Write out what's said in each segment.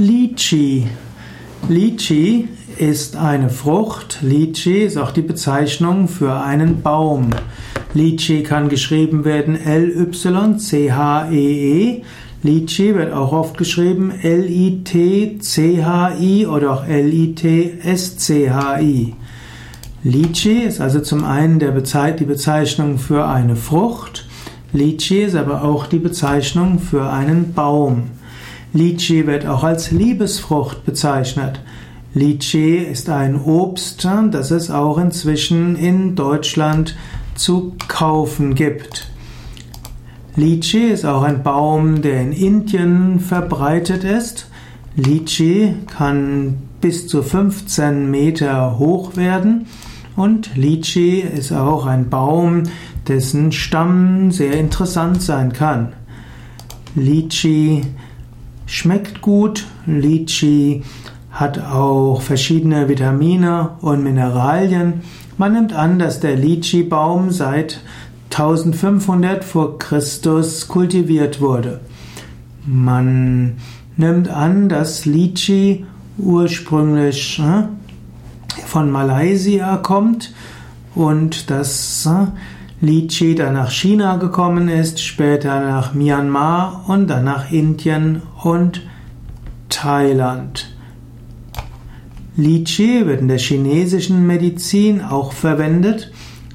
Lychee. Lychee ist eine Frucht. Lychee ist auch die Bezeichnung für einen Baum. Lychee kann geschrieben werden L-Y-C-H-E-E. -E. Lychee wird auch oft geschrieben L-I-T-C-H-I oder auch L-I-T-S-C-H-I. Lychee ist also zum einen der Bezei die Bezeichnung für eine Frucht. Lychee ist aber auch die Bezeichnung für einen Baum. Lychee wird auch als Liebesfrucht bezeichnet. Lychee ist ein Obst, das es auch inzwischen in Deutschland zu kaufen gibt. Lychee ist auch ein Baum, der in Indien verbreitet ist. Lychee kann bis zu 15 Meter hoch werden und Lychee ist auch ein Baum, dessen Stamm sehr interessant sein kann. Lychee schmeckt gut. Lychee hat auch verschiedene Vitamine und Mineralien. Man nimmt an, dass der Lychee-Baum seit 1500 vor Christus kultiviert wurde. Man nimmt an, dass Lychee ursprünglich äh, von Malaysia kommt und dass äh, Lychee dann nach China gekommen ist, später nach Myanmar und dann nach Indien und Thailand. Lychee wird in der chinesischen Medizin auch verwendet.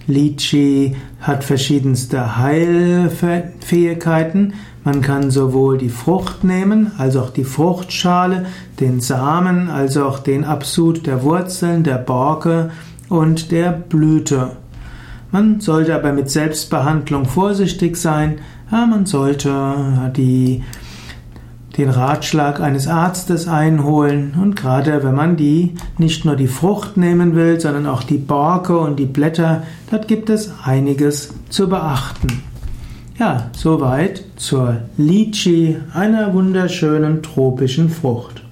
Lychee hat verschiedenste Heilfähigkeiten. Man kann sowohl die Frucht nehmen, als auch die Fruchtschale, den Samen, als auch den Absud der Wurzeln, der Borke und der Blüte. Man sollte aber mit Selbstbehandlung vorsichtig sein. Ja, man sollte die, den Ratschlag eines Arztes einholen. Und gerade wenn man die nicht nur die Frucht nehmen will, sondern auch die Borke und die Blätter, dort gibt es einiges zu beachten. Ja, soweit zur Lychee, einer wunderschönen tropischen Frucht.